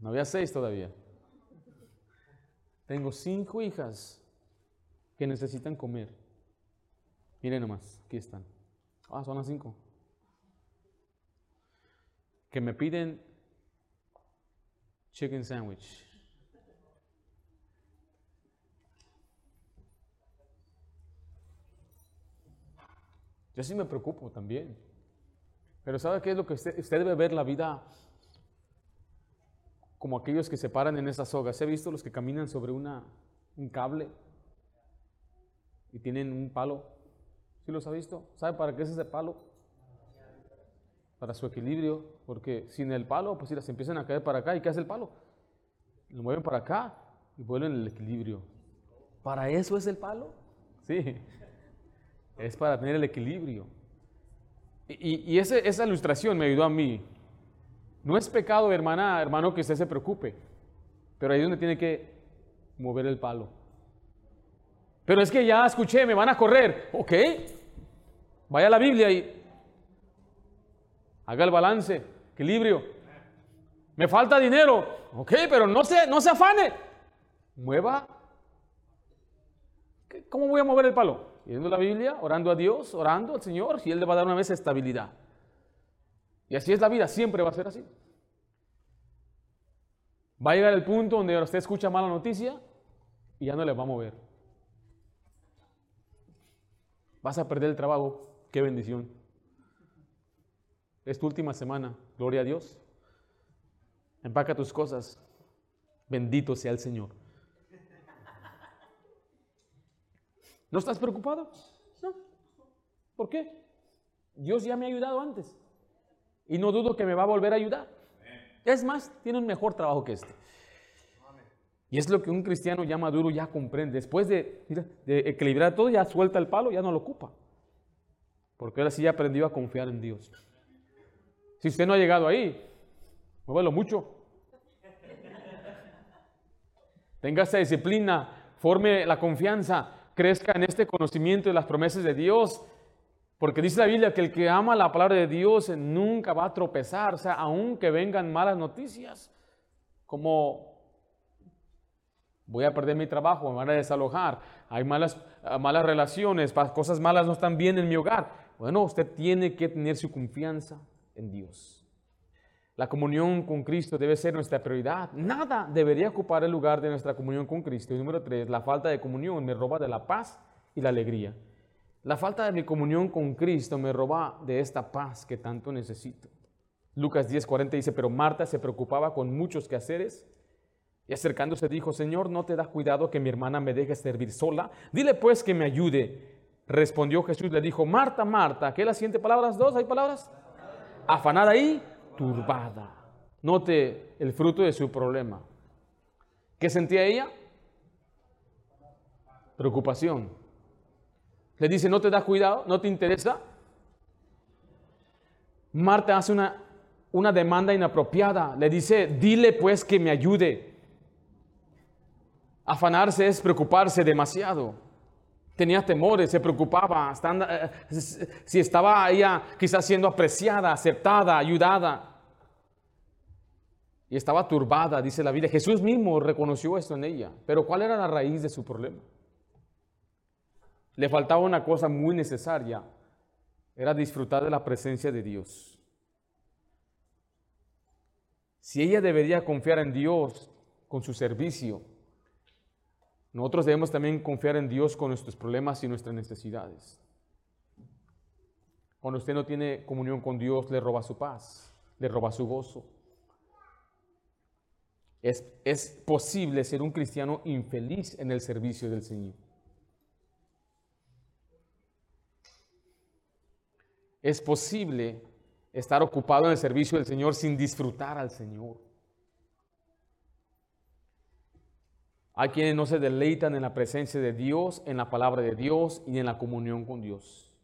No había seis todavía. Tengo cinco hijas que necesitan comer. Miren nomás, aquí están. Ah, son las cinco. Que me piden chicken sandwich. Yo sí me preocupo también. Pero ¿sabe qué es lo que usted, debe ver la vida como aquellos que se paran en esas sogas? ¿He visto los que caminan sobre una, un cable y tienen un palo? ¿Sí los ha visto? ¿Sabe para qué es ese palo? Para su equilibrio, porque sin el palo, pues si las empiezan a caer para acá, ¿y qué hace el palo? Lo mueven para acá y vuelven el equilibrio. ¿Para eso es el palo? Sí es para tener el equilibrio. Y, esa ilustración me ayudó a mí. No es pecado, hermana, hermano, que usted se preocupe, pero ahí es donde tiene que mover el palo. Pero es que ya escuché, me van a correr. Ok, vaya a la Biblia y haga el balance, equilibrio. Me falta dinero. Ok, pero no se, no se afane. Mueva. ¿Cómo voy a mover el palo? leyendo la Biblia, orando a Dios, orando al Señor, y Él le va a dar una vez estabilidad. Y así es la vida, siempre va a ser así. Va a llegar el punto donde usted escucha mala noticia y ya no le va a mover. Vas a perder el trabajo, qué bendición. Es tu última semana, gloria a Dios. Empaca tus cosas. Bendito sea el Señor. ¿No estás preocupado? No. ¿Por qué? Dios ya me ha ayudado antes. Y no dudo que me va a volver a ayudar. Es más, tiene un mejor trabajo que este. Y es lo que un cristiano ya maduro ya comprende. Después de, de equilibrar todo, ya suelta el palo, ya no lo ocupa. Porque ahora sí ya aprendió a confiar en Dios. Si usted no ha llegado ahí, muévelo mucho. Tenga esa disciplina, forme la confianza, crezca en este conocimiento de las promesas de Dios. Porque dice la Biblia que el que ama la palabra de Dios nunca va a tropezar, o sea, aunque vengan malas noticias, como voy a perder mi trabajo, me van a desalojar, hay malas, malas relaciones, cosas malas no están bien en mi hogar. Bueno, usted tiene que tener su confianza en Dios. La comunión con Cristo debe ser nuestra prioridad. Nada debería ocupar el lugar de nuestra comunión con Cristo. Y número tres, la falta de comunión me roba de la paz y la alegría. La falta de mi comunión con Cristo me roba de esta paz que tanto necesito. Lucas 10:40 dice, pero Marta se preocupaba con muchos quehaceres y acercándose dijo, Señor, ¿no te da cuidado que mi hermana me deje servir sola? Dile pues que me ayude. Respondió Jesús, le dijo, Marta, Marta, ¿qué es la siguiente palabras? ¿Dos? ¿Hay palabras? Afanada y turbada. Note el fruto de su problema. ¿Qué sentía ella? Preocupación. Le dice, no te da cuidado, no te interesa. Marta hace una, una demanda inapropiada. Le dice, dile pues que me ayude. Afanarse es preocuparse demasiado. Tenía temores, se preocupaba, eh, si estaba ella quizás siendo apreciada, aceptada, ayudada. Y estaba turbada, dice la Biblia. Jesús mismo reconoció esto en ella. Pero ¿cuál era la raíz de su problema? Le faltaba una cosa muy necesaria. Era disfrutar de la presencia de Dios. Si ella debería confiar en Dios con su servicio, nosotros debemos también confiar en Dios con nuestros problemas y nuestras necesidades. Cuando usted no tiene comunión con Dios, le roba su paz, le roba su gozo. Es, es posible ser un cristiano infeliz en el servicio del Señor. Es posible estar ocupado en el servicio del Señor sin disfrutar al Señor. Hay quienes no se deleitan en la presencia de Dios, en la palabra de Dios y en la comunión con Dios.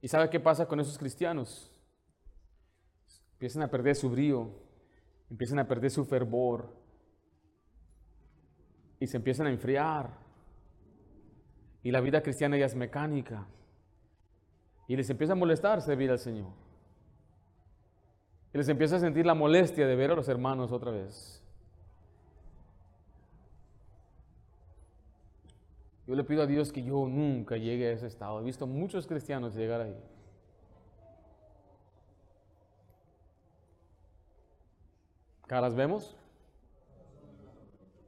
¿Y sabe qué pasa con esos cristianos? Empiezan a perder su brío, empiezan a perder su fervor y se empiezan a enfriar. Y la vida cristiana ya es mecánica. Y les empieza a molestar servir al Señor. Y les empieza a sentir la molestia de ver a los hermanos otra vez. Yo le pido a Dios que yo nunca llegue a ese estado. He visto muchos cristianos llegar ahí. ¿Caras vemos?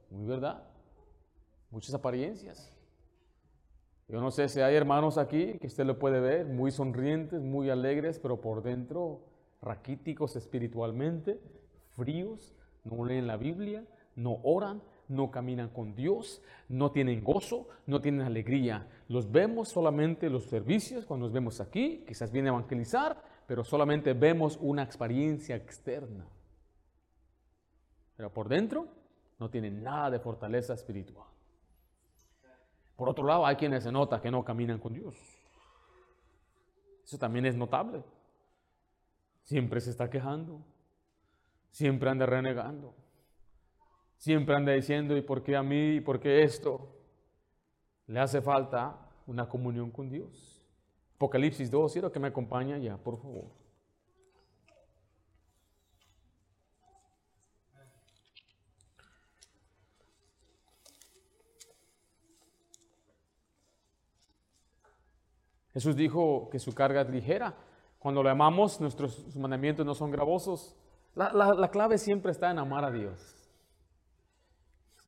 Muy verdad. Muchas apariencias. Yo no sé si hay hermanos aquí que usted lo puede ver, muy sonrientes, muy alegres, pero por dentro raquíticos espiritualmente, fríos, no leen la Biblia, no oran, no caminan con Dios, no tienen gozo, no tienen alegría. Los vemos solamente los servicios, cuando nos vemos aquí, quizás viene a evangelizar, pero solamente vemos una experiencia externa. Pero por dentro no tienen nada de fortaleza espiritual. Por otro lado, hay quienes se nota que no caminan con Dios. Eso también es notable. Siempre se está quejando. Siempre anda renegando. Siempre anda diciendo, ¿y por qué a mí? ¿Y por qué esto? Le hace falta una comunión con Dios. Apocalipsis 2, quiero que me acompañe ya, por favor. Jesús dijo que su carga es ligera. Cuando lo amamos, nuestros mandamientos no son gravosos. La, la clave siempre está en amar a Dios.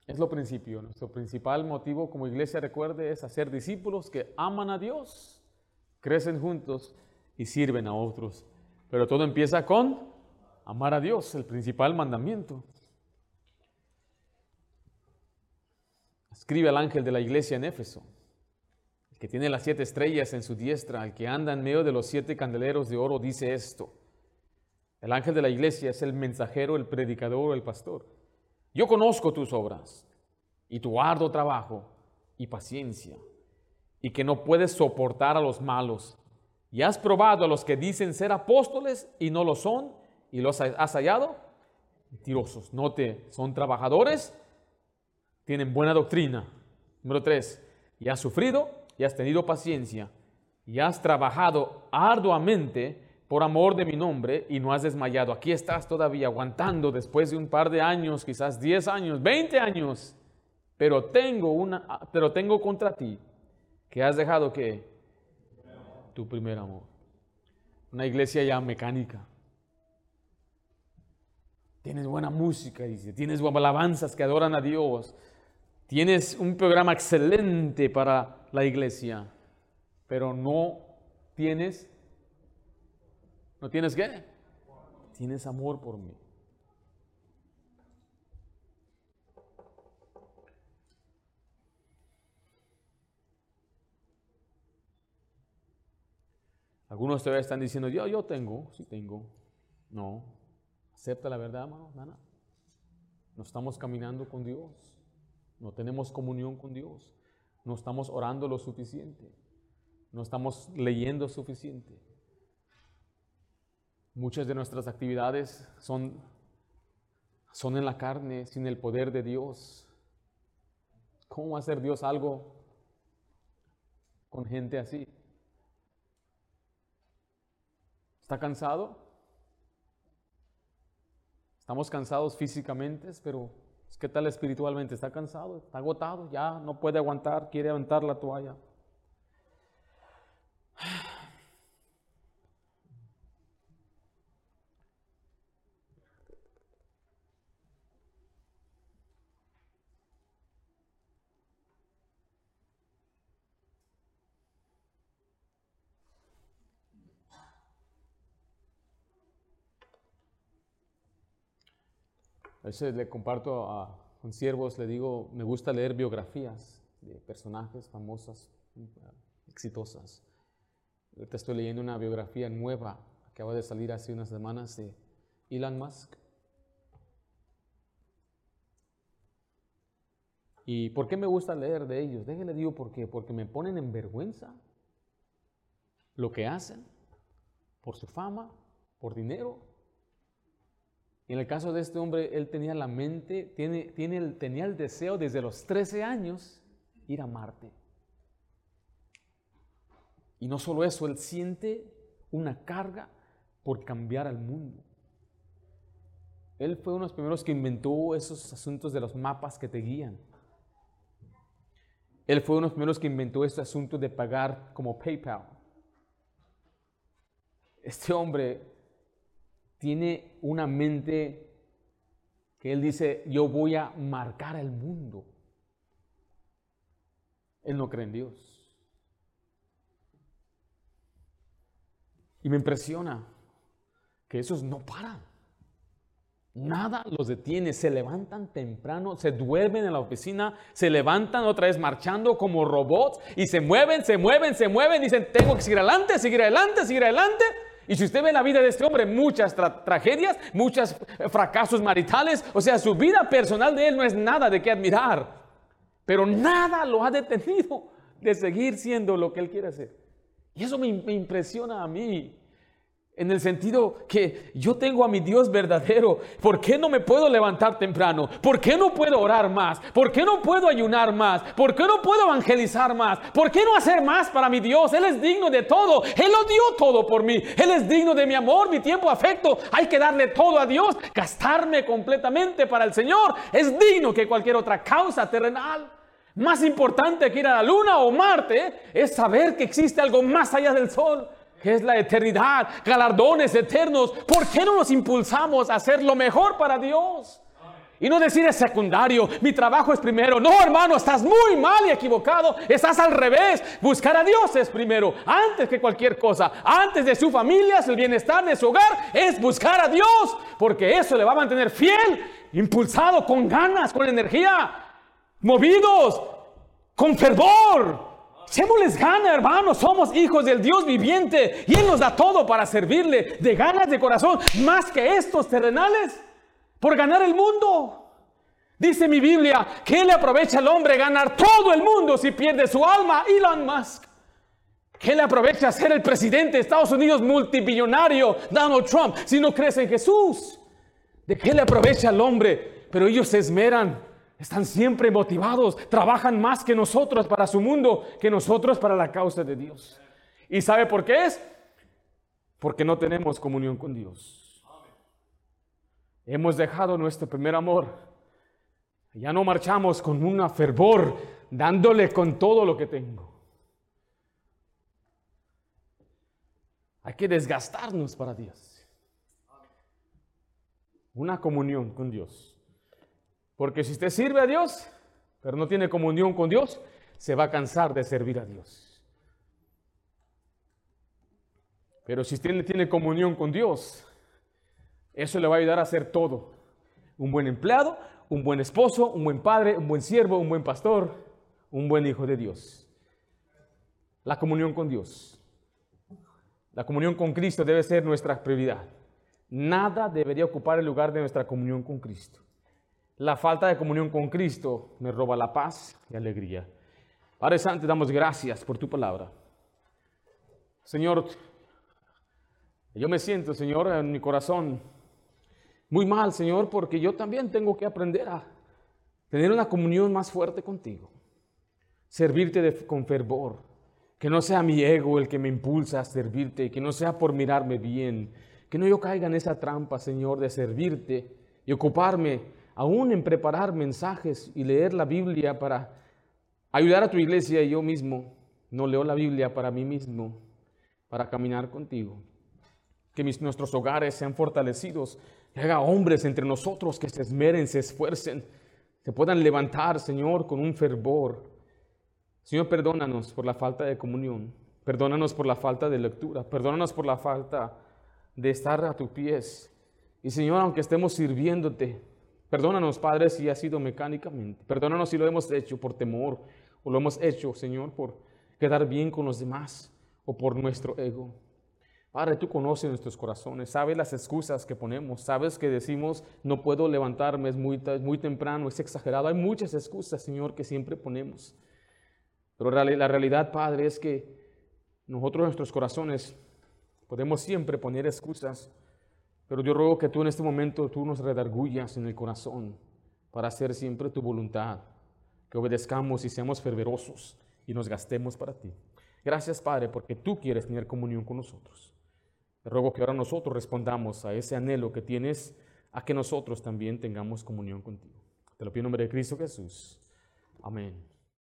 Es lo principio. Nuestro principal motivo como iglesia, recuerde, es hacer discípulos que aman a Dios, crecen juntos y sirven a otros. Pero todo empieza con amar a Dios, el principal mandamiento. Escribe al ángel de la iglesia en Éfeso, el que tiene las siete estrellas en su diestra, el que anda en medio de los siete candeleros de oro, dice esto. El ángel de la iglesia es el mensajero, el predicador, el pastor. Yo conozco tus obras y tu arduo trabajo y paciencia, y que no puedes soportar a los malos. Y has probado a los que dicen ser apóstoles y no lo son, y los has hallado mentirosos. Note, son trabajadores, tienen buena doctrina. Número tres, y has sufrido y has tenido paciencia y has trabajado arduamente por amor de mi nombre y no has desmayado. Aquí estás todavía aguantando después de un par de años, quizás 10 años, 20 años, pero tengo una pero tengo contra ti que has dejado que tu primer amor. Una iglesia ya mecánica. Tienes buena música, dice, tienes alabanzas que adoran a Dios, Tienes un programa excelente para la iglesia, pero no tienes, ¿no tienes qué? Tienes amor por mí. Algunos todavía están diciendo, yo, yo tengo, sí tengo. No, acepta la verdad, hermano. No estamos caminando con Dios. No tenemos comunión con Dios. No estamos orando lo suficiente. No estamos leyendo suficiente. Muchas de nuestras actividades son, son en la carne, sin el poder de Dios. ¿Cómo va a hacer Dios algo con gente así? ¿Está cansado? Estamos cansados físicamente, pero ¿Qué tal espiritualmente? ¿Está cansado? ¿Está agotado? Ya no puede aguantar, quiere aventar la toalla. A veces le comparto a, con siervos, le digo, me gusta leer biografías de personajes famosas, exitosas. Ahorita estoy leyendo una biografía nueva, acaba de salir hace unas semanas de Elon Musk. ¿Y por qué me gusta leer de ellos? Déjenle digo por qué. Porque me ponen en vergüenza lo que hacen por su fama, por dinero, en el caso de este hombre, él tenía la mente, tiene, tiene, tenía el deseo desde los 13 años ir a Marte. Y no solo eso, él siente una carga por cambiar al mundo. Él fue uno de los primeros que inventó esos asuntos de los mapas que te guían. Él fue uno de los primeros que inventó este asunto de pagar como PayPal. Este hombre tiene una mente que él dice, yo voy a marcar el mundo. Él no cree en Dios. Y me impresiona que esos no paran. Nada los detiene, se levantan temprano, se duermen en la oficina, se levantan otra vez marchando como robots y se mueven, se mueven, se mueven, dicen, tengo que seguir adelante, seguir adelante, seguir adelante. Y si usted ve la vida de este hombre, muchas tragedias, muchos fracasos maritales, o sea, su vida personal de él no es nada de qué admirar, pero nada lo ha detenido de seguir siendo lo que él quiere hacer. Y eso me impresiona a mí. En el sentido que yo tengo a mi Dios verdadero. ¿Por qué no me puedo levantar temprano? ¿Por qué no puedo orar más? ¿Por qué no puedo ayunar más? ¿Por qué no puedo evangelizar más? ¿Por qué no hacer más para mi Dios? Él es digno de todo. Él lo dio todo por mí. Él es digno de mi amor, mi tiempo, afecto. Hay que darle todo a Dios. Gastarme completamente para el Señor. Es digno que cualquier otra causa terrenal. Más importante que ir a la luna o Marte es saber que existe algo más allá del sol que es la eternidad, galardones eternos. ¿Por qué no nos impulsamos a hacer lo mejor para Dios? Y no decir es secundario, mi trabajo es primero. No, hermano, estás muy mal y equivocado. Estás al revés. Buscar a Dios es primero, antes que cualquier cosa. Antes de su familia, el bienestar de su hogar, es buscar a Dios. Porque eso le va a mantener fiel, impulsado, con ganas, con energía, movidos, con fervor. Sémosles gana, hermanos. Somos hijos del Dios viviente y Él nos da todo para servirle de ganas de corazón, más que estos terrenales por ganar el mundo. Dice mi Biblia, ¿qué le aprovecha al hombre ganar todo el mundo si pierde su alma? Elon Musk. ¿Qué le aprovecha ser el presidente de Estados Unidos multimillonario, Donald Trump, si no crees en Jesús? ¿De qué le aprovecha al hombre? Pero ellos se esmeran, están siempre motivados, trabajan más que nosotros para su mundo, que nosotros para la causa de Dios. ¿Y sabe por qué es? Porque no tenemos comunión con Dios. Hemos dejado nuestro primer amor. Ya no marchamos con un fervor, dándole con todo lo que tengo. Hay que desgastarnos para Dios. Una comunión con Dios. Porque si usted sirve a Dios, pero no tiene comunión con Dios, se va a cansar de servir a Dios. Pero si usted tiene comunión con Dios, eso le va a ayudar a hacer todo. Un buen empleado, un buen esposo, un buen padre, un buen siervo, un buen pastor, un buen hijo de Dios. La comunión con Dios. La comunión con Cristo debe ser nuestra prioridad. Nada debería ocupar el lugar de nuestra comunión con Cristo. La falta de comunión con Cristo me roba la paz y alegría. Padre Santo, damos gracias por tu palabra. Señor, yo me siento, Señor, en mi corazón muy mal, Señor, porque yo también tengo que aprender a tener una comunión más fuerte contigo. Servirte con fervor. Que no sea mi ego el que me impulsa a servirte, que no sea por mirarme bien, que no yo caiga en esa trampa, Señor, de servirte y ocuparme aún en preparar mensajes y leer la Biblia para ayudar a tu iglesia y yo mismo no leo la Biblia para mí mismo, para caminar contigo. Que mis, nuestros hogares sean fortalecidos que haga hombres entre nosotros que se esmeren, se esfuercen, se puedan levantar, Señor, con un fervor. Señor, perdónanos por la falta de comunión, perdónanos por la falta de lectura, perdónanos por la falta de estar a tus pies. Y Señor, aunque estemos sirviéndote, perdónanos, Padre, si ha sido mecánicamente, perdónanos si lo hemos hecho por temor o lo hemos hecho, Señor, por quedar bien con los demás o por nuestro ego. Padre, tú conoces nuestros corazones, sabes las excusas que ponemos, sabes que decimos, no puedo levantarme, es muy, muy temprano, es exagerado. Hay muchas excusas, Señor, que siempre ponemos. Pero la realidad, Padre, es que nosotros, nuestros corazones, podemos siempre poner excusas. Pero yo ruego que tú en este momento, tú nos redargullas en el corazón para hacer siempre tu voluntad, que obedezcamos y seamos fervorosos y nos gastemos para ti. Gracias, Padre, porque tú quieres tener comunión con nosotros. Te ruego que ahora nosotros respondamos a ese anhelo que tienes, a que nosotros también tengamos comunión contigo. Te lo pido en nombre de Cristo Jesús. Amén.